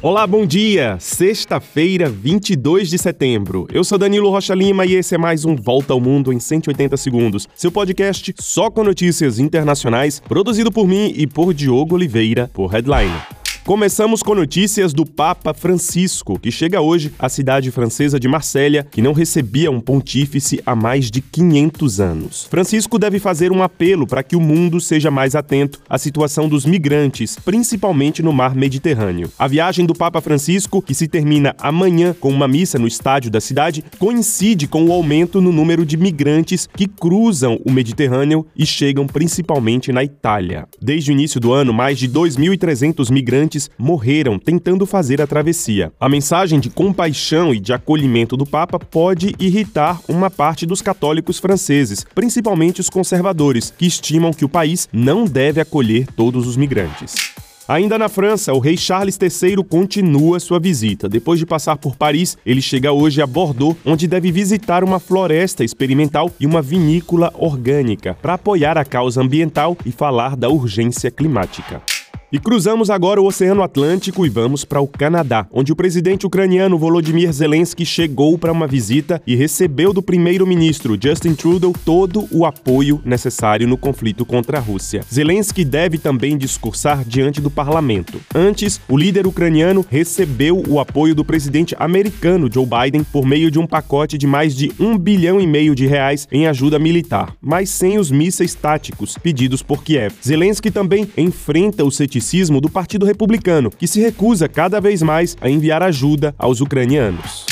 Olá, bom dia! Sexta-feira, 22 de setembro. Eu sou Danilo Rocha Lima e esse é mais um Volta ao Mundo em 180 segundos. Seu podcast só com notícias internacionais, produzido por mim e por Diogo Oliveira, por Headline. Começamos com notícias do Papa Francisco, que chega hoje à cidade francesa de Marsella, que não recebia um pontífice há mais de 500 anos. Francisco deve fazer um apelo para que o mundo seja mais atento à situação dos migrantes, principalmente no mar Mediterrâneo. A viagem do Papa Francisco, que se termina amanhã com uma missa no estádio da cidade, coincide com o aumento no número de migrantes que cruzam o Mediterrâneo e chegam principalmente na Itália. Desde o início do ano, mais de 2.300 migrantes morreram tentando fazer a travessia. A mensagem de compaixão e de acolhimento do Papa pode irritar uma parte dos católicos franceses, principalmente os conservadores, que estimam que o país não deve acolher todos os migrantes. Ainda na França, o rei Charles III continua sua visita. Depois de passar por Paris, ele chega hoje a Bordeaux, onde deve visitar uma floresta experimental e uma vinícola orgânica para apoiar a causa ambiental e falar da urgência climática. E cruzamos agora o Oceano Atlântico e vamos para o Canadá, onde o presidente ucraniano Volodymyr Zelensky chegou para uma visita e recebeu do primeiro-ministro Justin Trudeau todo o apoio necessário no conflito contra a Rússia. Zelensky deve também discursar diante do parlamento. Antes, o líder ucraniano recebeu o apoio do presidente americano Joe Biden por meio de um pacote de mais de um bilhão e meio de reais em ajuda militar, mas sem os mísseis táticos pedidos por Kiev. Zelensky também enfrenta o ceticismo ceticismo do Partido Republicano, que se recusa cada vez mais a enviar ajuda aos ucranianos.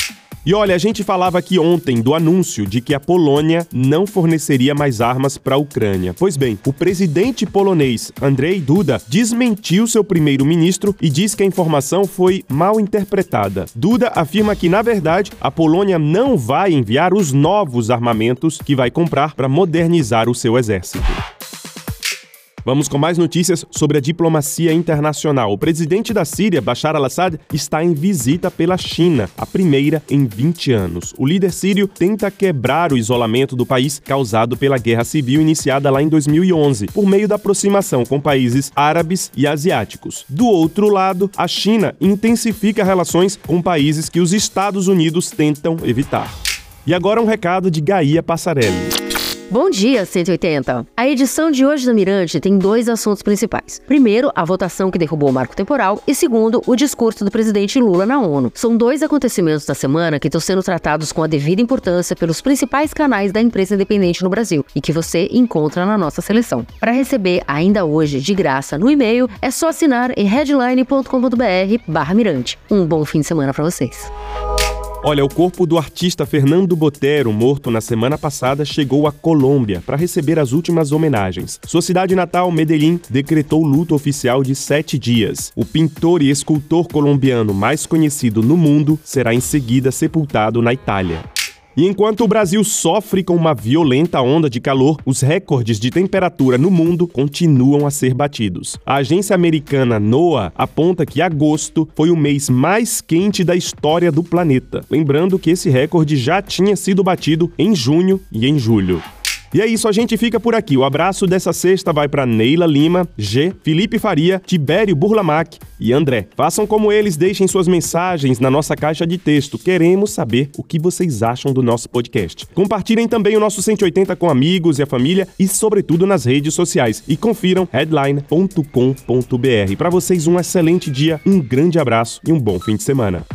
E olha, a gente falava aqui ontem do anúncio de que a Polônia não forneceria mais armas para a Ucrânia. Pois bem, o presidente polonês Andrzej Duda desmentiu seu primeiro-ministro e diz que a informação foi mal interpretada. Duda afirma que, na verdade, a Polônia não vai enviar os novos armamentos que vai comprar para modernizar o seu exército. Vamos com mais notícias sobre a diplomacia internacional. O presidente da Síria, Bashar al-Assad, está em visita pela China, a primeira em 20 anos. O líder sírio tenta quebrar o isolamento do país causado pela guerra civil iniciada lá em 2011, por meio da aproximação com países árabes e asiáticos. Do outro lado, a China intensifica relações com países que os Estados Unidos tentam evitar. E agora um recado de Gaia Passarelli. Bom dia, 180. A edição de hoje da Mirante tem dois assuntos principais. Primeiro, a votação que derrubou o marco temporal e segundo, o discurso do presidente Lula na ONU. São dois acontecimentos da semana que estão sendo tratados com a devida importância pelos principais canais da imprensa independente no Brasil e que você encontra na nossa seleção. Para receber ainda hoje de graça no e-mail, é só assinar em headline.com.br/mirante. Um bom fim de semana para vocês. Olha, o corpo do artista Fernando Botero, morto na semana passada, chegou à Colômbia para receber as últimas homenagens. Sua cidade natal, Medellín, decretou luto oficial de sete dias. O pintor e escultor colombiano mais conhecido no mundo será em seguida sepultado na Itália. E enquanto o Brasil sofre com uma violenta onda de calor, os recordes de temperatura no mundo continuam a ser batidos. A agência americana NOAA aponta que agosto foi o mês mais quente da história do planeta. Lembrando que esse recorde já tinha sido batido em junho e em julho. E é isso, a gente fica por aqui. O abraço dessa sexta vai para Neila Lima, G, Felipe Faria, Tibério Burlamac e André. Façam como eles, deixem suas mensagens na nossa caixa de texto. Queremos saber o que vocês acham do nosso podcast. Compartilhem também o nosso 180 com amigos e a família e, sobretudo, nas redes sociais. E confiram headline.com.br. Para vocês, um excelente dia, um grande abraço e um bom fim de semana.